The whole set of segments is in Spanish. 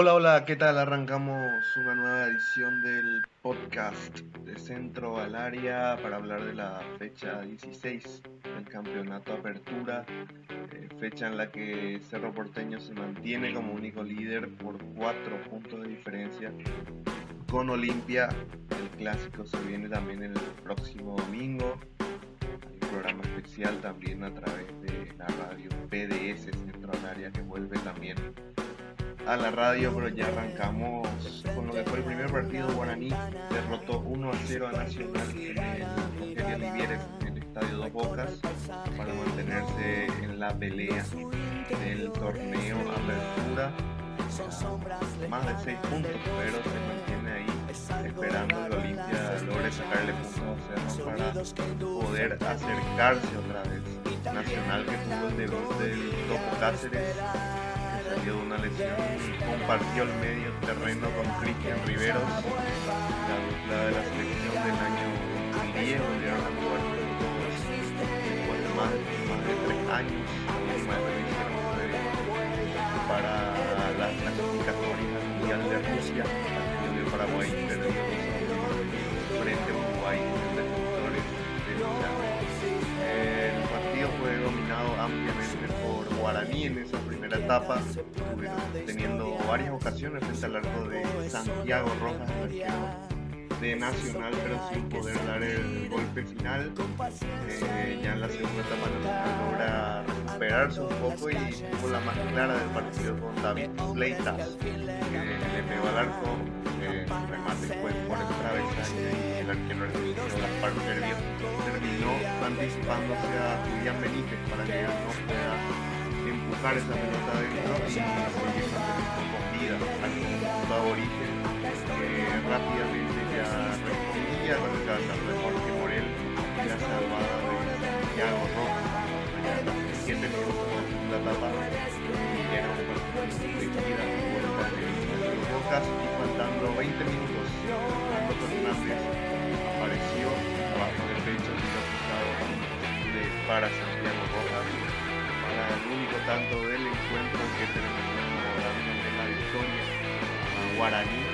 Hola, hola, ¿qué tal? Arrancamos una nueva edición del podcast de Centro al Área para hablar de la fecha 16 del Campeonato Apertura, eh, fecha en la que Cerro Porteño se mantiene como único líder por cuatro puntos de diferencia con Olimpia. El clásico se viene también el próximo domingo. Hay un programa especial también a través de la radio PDS Centro al Área que vuelve también a la radio, pero ya arrancamos con lo que fue el primer partido. Guaraní derrotó 1 a 0 a Nacional en el en el Estadio Dos Bocas para mantenerse en la pelea del torneo Apertura. Más de 6 puntos, pero se mantiene ahí esperando que Olimpia logre sacarle puntos para poder acercarse otra vez. Nacional que tuvo el debut del Topo Cáceres de una lesión compartió el medio terreno con Cristian Riveros, la de la selección del año 2010, volvieron a jugar más, más de tres años. La última vez fue para la clasificatoria mundial de Rusia, partido de Paraguay perdió frente a Uruguay esa etapa, teniendo varias ocasiones frente al arco de Santiago Rojas, de Nacional, pero sin poder dar el golpe final. Eh, ya en la segunda etapa Nacional logra recuperarse un poco y tuvo la más clara del partido con David Leitas, que le pegó al arco, eh, remate fue por el travesaño y el arquero argentino Gaspar terminó anticipándose a Julián Benítez para que no pueda empujar esa pelota adentro y seguir con vida al aborigen que rápidamente ya respondía con el cabezazo de Jorge Morel y la salvada de Santiago Rojas allá en los 7 minutos de la segunda etapa y era un partido de vida y vuelta de los Bocas y faltando 20 minutos Fernando Fernández apareció bajo el pecho y lo de para Santiago Rojas tanto del encuentro que terminó de la victoria a Guaraní.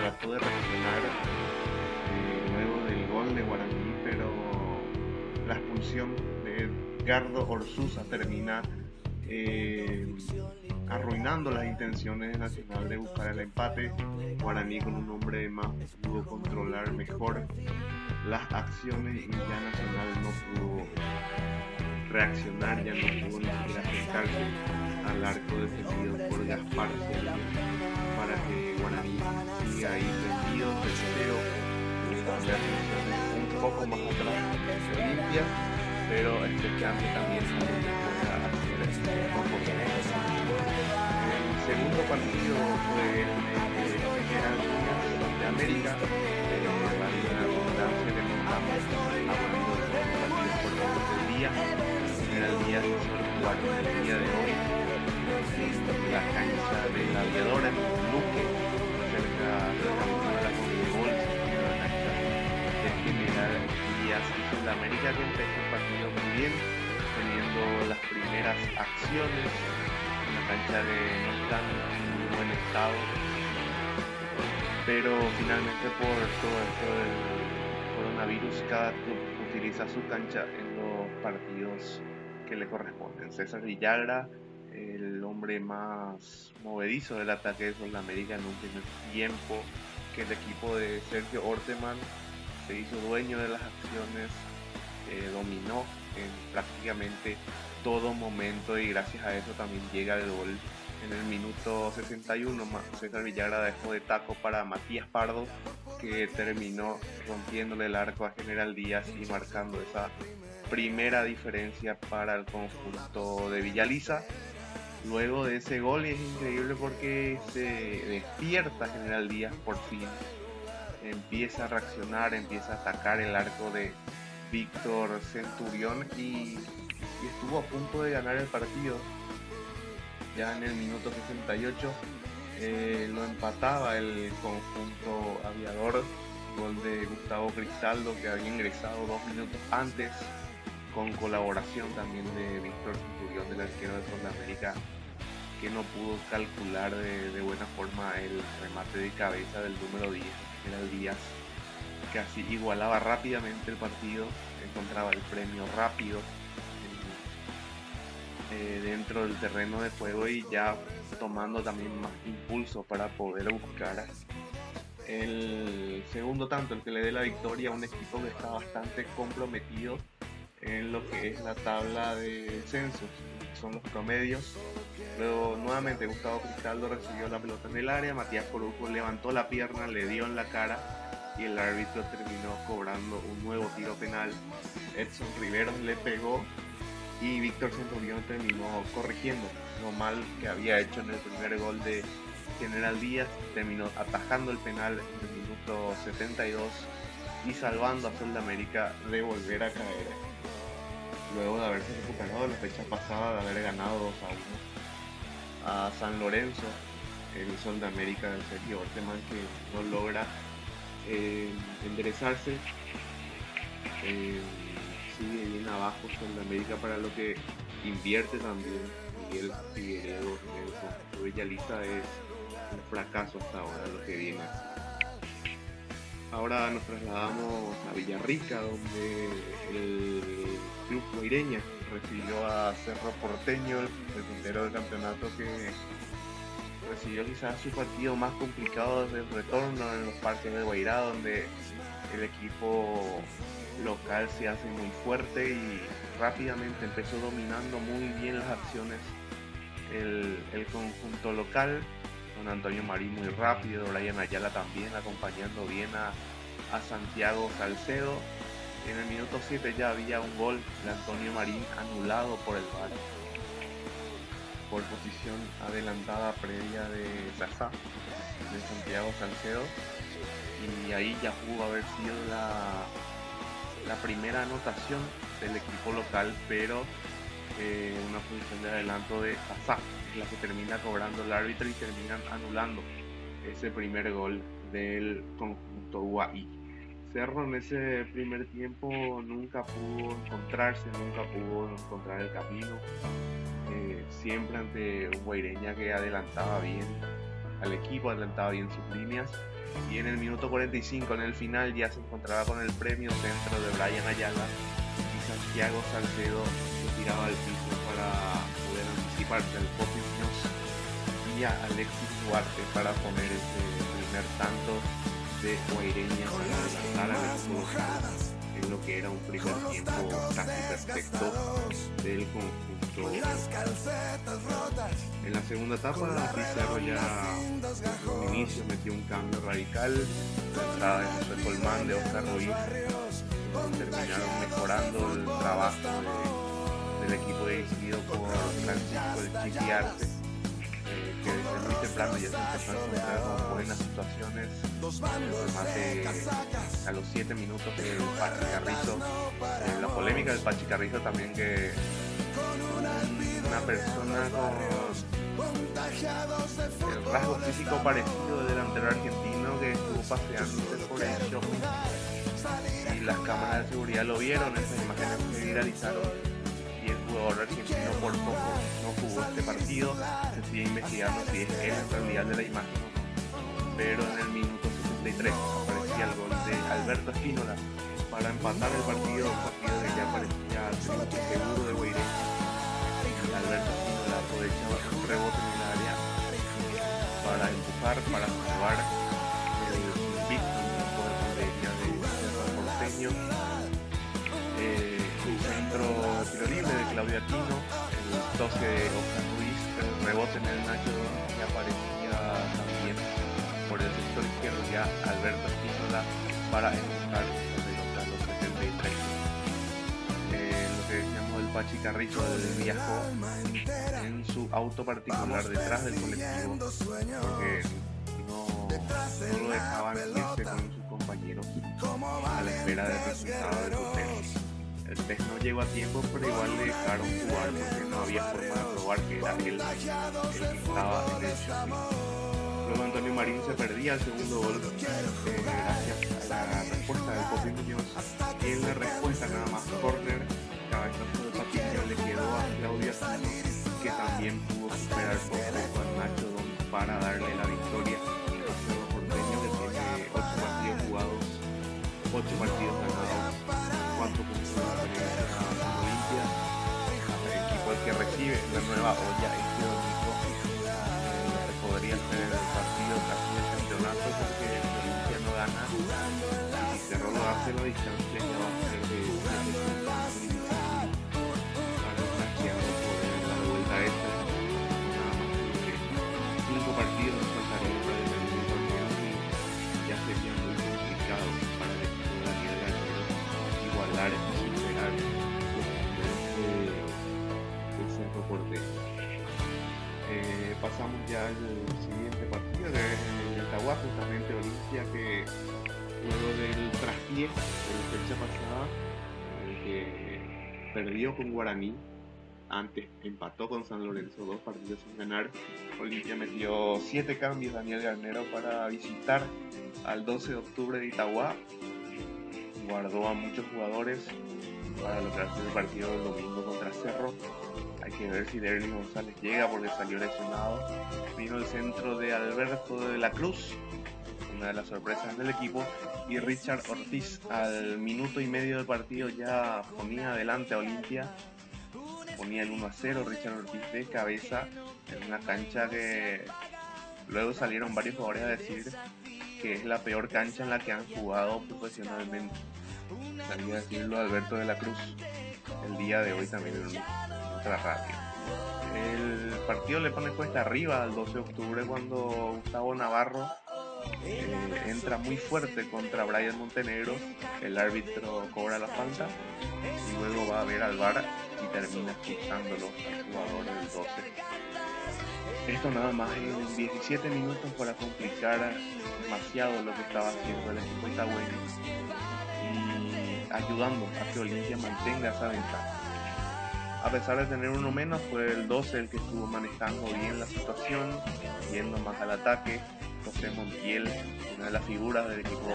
Trató de reaccionar eh, luego del gol de Guaraní, pero la expulsión de Edgardo Orsuza termina eh, arruinando las intenciones de Nacional de buscar el empate. Guaraní con un hombre más pudo controlar mejor las acciones y ya Nacional no pudo reaccionar, ya no pudo ni siquiera acercarse al arco defendido por Gaspar para que Guaraní siga ahí vendido, tercero, un poco más atrás de Olimpia, pero este cambio también pueda hacer este El segundo partido fue el de de América, eh, la hablando de los partidos por del día el día de el día de hoy la cancha del aviador en Luque, cerca de la de la Conmebol, la cancha de General Díaz y Sudamérica que empezó el partido muy bien, teniendo las primeras acciones, una cancha que no muy buen estado, pero finalmente por todo esto del coronavirus cada club utiliza su cancha en los partidos le corresponden. César Villagra, el hombre más movedizo del ataque de América en un primer tiempo, que el equipo de Sergio Orteman se hizo dueño de las acciones, eh, dominó en prácticamente todo momento y gracias a eso también llega el gol en el minuto 61. César Villagra dejó de taco para Matías Pardo, que terminó rompiéndole el arco a General Díaz y marcando esa primera diferencia para el conjunto de Villaliza. Luego de ese gol y es increíble porque se despierta General Díaz por fin. Empieza a reaccionar, empieza a atacar el arco de Víctor Centurión y, estuvo a punto de ganar el partido. Ya en el minuto 68 eh, lo empataba el conjunto aviador. Gol de Gustavo Cristaldo que había ingresado dos minutos antes con colaboración también de Víctor Centurión del arquero de Sudamérica que no pudo calcular de, buena forma el remate de cabeza del número 10, era el Díaz, que así igualaba rápidamente el partido, encontraba el premio rápido eh, dentro del terreno de juego y ya tomando también más impulso para poder buscar el segundo tanto, el que le dé la victoria a un equipo que está bastante comprometido en lo que es la tabla de censos, son los promedios. Luego nuevamente Gustavo Cristaldo recibió la pelota en el área, Matías Corujo levantó la pierna, le dio en la cara y el árbitro terminó cobrando un nuevo tiro penal. Edson Riveros le pegó y Víctor Centurión terminó corrigiendo lo mal que había hecho en el primer gol de General Díaz, terminó atajando el penal en el minuto 72 y salvando a Sol América de volver a caer. Luego de haberse recuperado la fecha pasada, de haber ganado 2 a 1 a San Lorenzo, el Sol de América de Sergio Orteman que no logra eh, enderezarse. Eh, sigue bien abajo Sol América para lo que invierte también Miguel Figueredo Nelson Villalista es un fracaso hasta ahora lo que viene Ahora nos trasladamos a Villarrica, donde el club Guaireña recibió a Cerro Porteño, el puntero del campeonato que recibió quizás su partido más complicado desde el retorno en los parques de Guairá, donde el equipo local se hace muy fuerte y rápidamente empezó dominando muy bien las acciones el, conjunto local Antonio Marín muy rápido, Brian Ayala también acompañando bien a, Santiago Salcedo. En el minuto 7 ya había un gol de Antonio Marín anulado por el VAR por posición adelantada previa de Zaza, de Santiago Salcedo y ahí ya pudo haber sido la, la primera anotación del equipo local pero eh, una posición de adelanto de Zaza la que termina cobrando el árbitro y terminan anulando ese primer gol del conjunto UAI. Cerro en ese primer tiempo nunca pudo encontrarse, nunca pudo encontrar el camino, eh, siempre ante un Guaireña que adelantaba bien al equipo, adelantaba bien sus líneas. Y en el minuto 45 en el final ya se encontraba con el premio centro de Brian Ayala y Santiago Salcedo se tiraba al piso para parte del propio y a Alexis Duarte para poner ese primer tanto de Guaireña para adelantar en lo que era un primer tiempo casi perfecto del conjunto. En la segunda etapa, Pizarro ya un inicio metió un cambio radical, la entrada de José Colmán, de Oscar Ruiz, terminaron mejorando el trabajo de el equipo dirigido por Francisco de Chiquiarte, que desde muy temprano ya se empezó a encontrar con buenas situaciones. El a los 7 minutos del Pachi Carrizo, eh, la polémica del Pachi Carrizo también que una persona con el rasgo físico parecido del delantero argentino que estuvo paseándose por el shopping y las cámaras de seguridad lo vieron, esas imágenes se viralizaron jugador argentino por poco no jugó este partido. Se sigue investigando si es él en realidad de la imagen Pero en el minuto 63 aparecía el gol de Alberto Espínola para empatar el partido, un partido que ya parecía seguro de Guairé. Alberto Espínola aprovechaba un rebote en el área para empujar, para el toque de Oscar Ruiz, el rebote en el Nacho que aparecía también por el sector izquierdo ya Alberto Espínola para empujar a los 73. Eh, lo que decíamos del Pachi Carrizo del viajó en su auto particular detrás del colectivo porque no, no lo dejaban irse con sus compañeros a la espera del resultado. No llegó a tiempo, pero igual le dejaron jugar porque no había forma de probar que era él el que estaba en el Luego Antonio Marín se perdía el segundo gol eh, gracias a la respuesta del Copi Muñoz. Y en la respuesta nada más corner, cabezazo de Patricio le quedó a Claudia que también pudo superar por para darle la victoria a Cerro Porteño que tiene 8 partidos jugados, 8 partidos recibe la nueva olla este domingo eh, podría ser el partido casi del campeonato porque Olimpia no gana y Cerro lo hace la distancia ya va de. Eh, pasamos ya al siguiente partido es el Tahuá, justamente Olimpia que luego del traspié de la fecha pasada, el que perdió con Guaraní, antes empató con San Lorenzo, dos partidos sin ganar. Olimpia metió siete cambios Daniel Garnero para visitar al 12 de octubre de Itagua. Guardó a muchos jugadores para lograrse el partido del domingo contra Cerro. Hay que ver si Derly González llega porque salió lesionado. Vino el centro de Alberto de la Cruz, una de las sorpresas del equipo. Y Richard Ortiz al minuto y medio del partido ya ponía adelante a Olimpia. Ponía el 1 a 0 Richard Ortiz de cabeza en una cancha que luego salieron varios jugadores a decir que es la peor cancha en la que han jugado profesionalmente. Salía a decirlo Alberto de la Cruz el día de hoy también El partido le pone cuesta arriba al 12 de octubre cuando Gustavo Navarro eh, entra muy fuerte contra Brian Montenegro. El árbitro cobra la falta y luego va a ver al VAR y termina expulsándolo al jugador del 12. Esto nada más en 17 minutos para complicar demasiado lo que estaba haciendo el equipo itagüeño y ayudando a que Olimpia mantenga esa ventaja. A pesar de tener uno menos, fue el 12 el que estuvo manejando bien la situación, yendo más al ataque. José Montiel, una de las figuras del equipo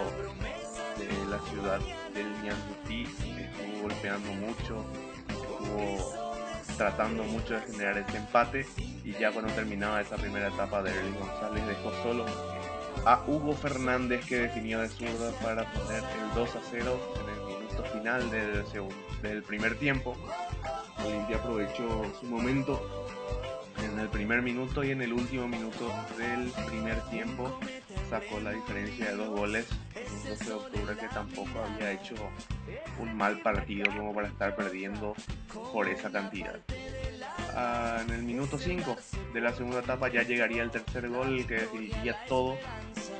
de la ciudad del Ñandutí, estuvo golpeando mucho, estuvo tratando mucho de generar ese empate y ya cuando terminaba esa primera etapa de Erling González dejó solo a Hugo Fernández que definió de zurda para poner el 2 a 0 en el minuto final del, del primer tiempo. Olimpia aprovechó su momento en el primer minuto y en el último minuto del primer tiempo sacó la diferencia de dos goles. Un 12 de octubre que tampoco había hecho un mal partido como para estar perdiendo por esa cantidad. Ah, en el minuto 5 de la segunda etapa ya llegaría el tercer gol que definiría todo.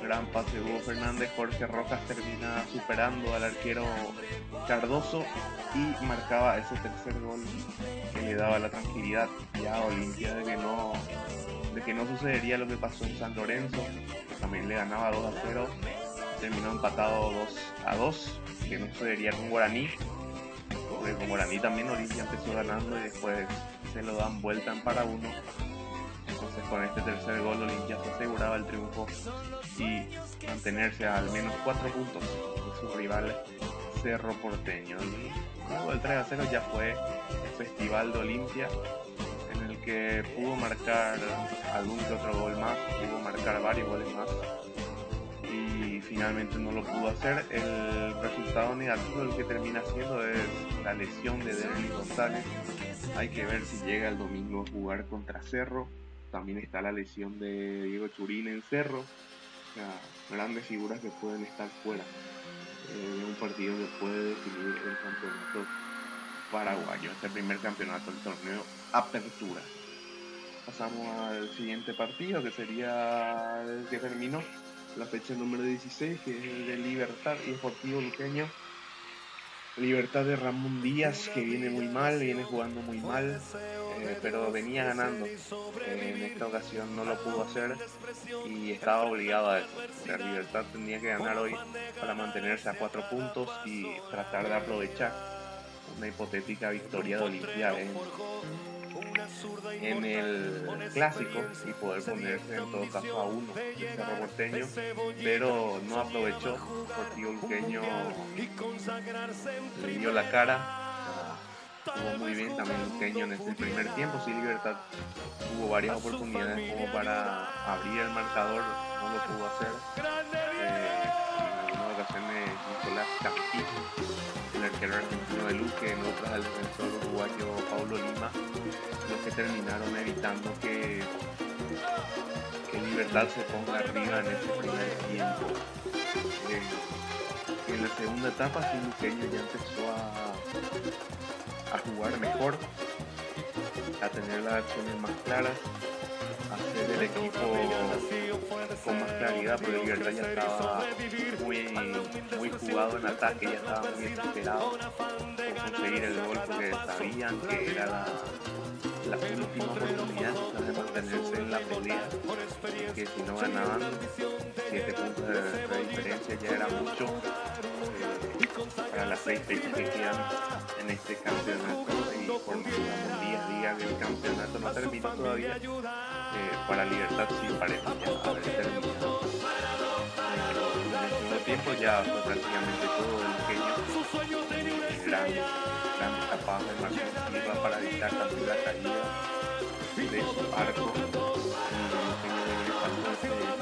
Gran pase Hugo Fernández, Jorge Rojas termina superando al arquero Cardoso y marcaba ese tercer gol que le daba la tranquilidad ya a Olimpia de que no de que no sucedería lo que pasó en San Lorenzo, que también le ganaba 2 a 0, terminó empatado 2 a 2, que no sucedería con Guaraní, porque con Guaraní también Olimpia empezó ganando y después se lo dan vuelta en para uno. Con este tercer gol Olimpia se aseguraba el triunfo y mantenerse a al menos 4 puntos de su rival Cerro Porteño. Y luego el 3 a 0 ya fue el Festival de Olimpia en el que pudo marcar algún que otro gol más, pudo marcar varios goles más y finalmente no lo pudo hacer. El resultado negativo el que termina siendo es la lesión de Derly González. Hay que ver si llega el domingo a jugar contra Cerro. También está la lesión de Diego Churín en Cerro. O sea, grandes figuras que pueden estar fuera de un partido que puede definir el campeonato paraguayo, este primer campeonato del torneo Apertura. Pasamos al siguiente partido que sería el que terminó la fecha número 16, que es el de Libertad y Deportivo Luqueño. Libertad de Ramón Díaz, que viene muy mal, viene jugando muy mal, eh, pero venía ganando. Eh, en esta ocasión no lo pudo hacer y estaba obligado a eso. La Libertad tenía que ganar hoy para mantenerse a cuatro puntos y tratar de aprovechar una hipotética victoria de Olimpia en, en el clásico y poder ponerse en todo caso a uno de Cerro Porteño, pero no aprovechó. Deportivo Luqueño le dio la cara jugó muy bien también Luqueño en este primer tiempo. Sí, Libertad tuvo varias oportunidades como para abrir el marcador, no lo pudo hacer. Eh, en algunas ocasiones Nicolás Castillo, el arquero argentino de Luque, en otras el defensor uruguayo Paulo Lima, los que terminaron evitando que, que Libertad se ponga arriba en este primer tiempo. Eh, en la segunda etapa, sí, Luqueño ya empezó a, a jugar mejor, a tener las acciones más claras, a hacer el equipo con más claridad, porque Libertad ya estaba muy, muy jugado en ataque, ya estaba muy desesperado por conseguir el gol, porque sabían que era la, última oportunidad de mantenerse en la pelea, que si no ganaban 7 puntos de, diferencia ya era mucho eh, para las 6 fechas que quedan en este campeonato y por los del campeonato no terminó todavía, eh, para Libertad sí parece ya haber terminado. En el segundo tiempo ya fue prácticamente todo el pequeño, gran, gran capaz de Marcelo Silva para evitar también la caída de su arco.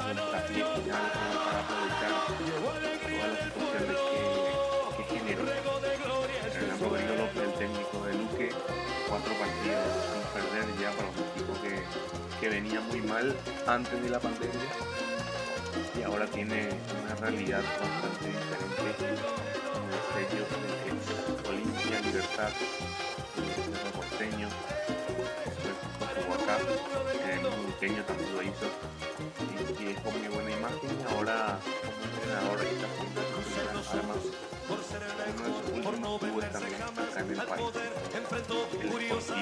El pequeño de final técnico de Luque, cuatro partidos sin perder ya para un equipo que, que venía muy mal antes de la pandemia. Y ahora tiene una realidad bastante diferente como los sellos de Olimpia, Libertad, Cerro Porteño, jugó acá, el Luqueño también lo hizo. Y, y dejó muy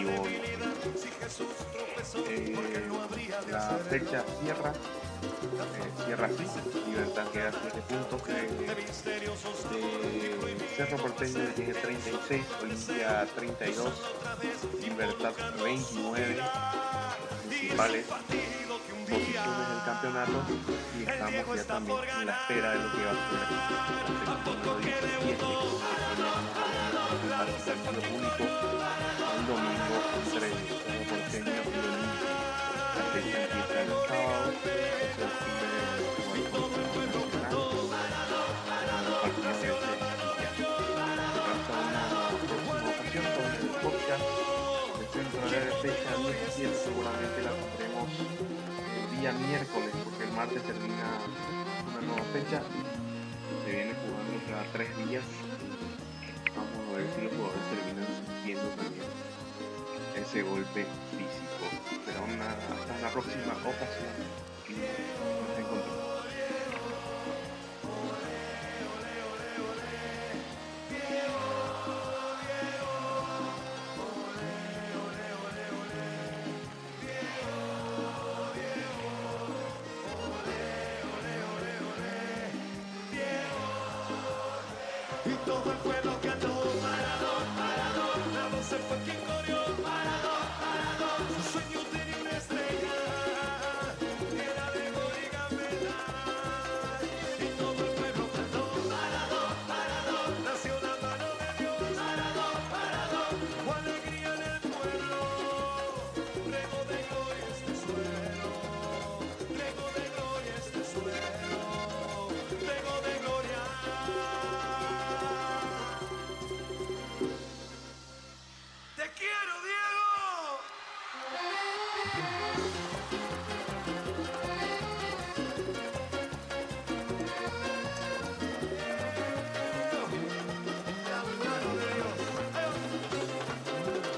Deportivo eh, la fecha cierra eh, cierra así, Libertad queda 7 puntos, de, de Cerro Porteño tiene 36, Olimpia 32, Libertad 29 principales posiciones del campeonato y estamos ya también en la espera de lo que va a ser 17 que tiene el el domingo entre Cerro Porteño y Olimpia. La fecha empieza el sábado, el fin de el el fecha 17 seguramente la tendremos el día miércoles porque el martes termina una nueva fecha se viene jugando cada tres días ver si los jugadores terminan sintiendo también ese golpe físico. Será una, hasta una próxima ocasión. Nos encontramos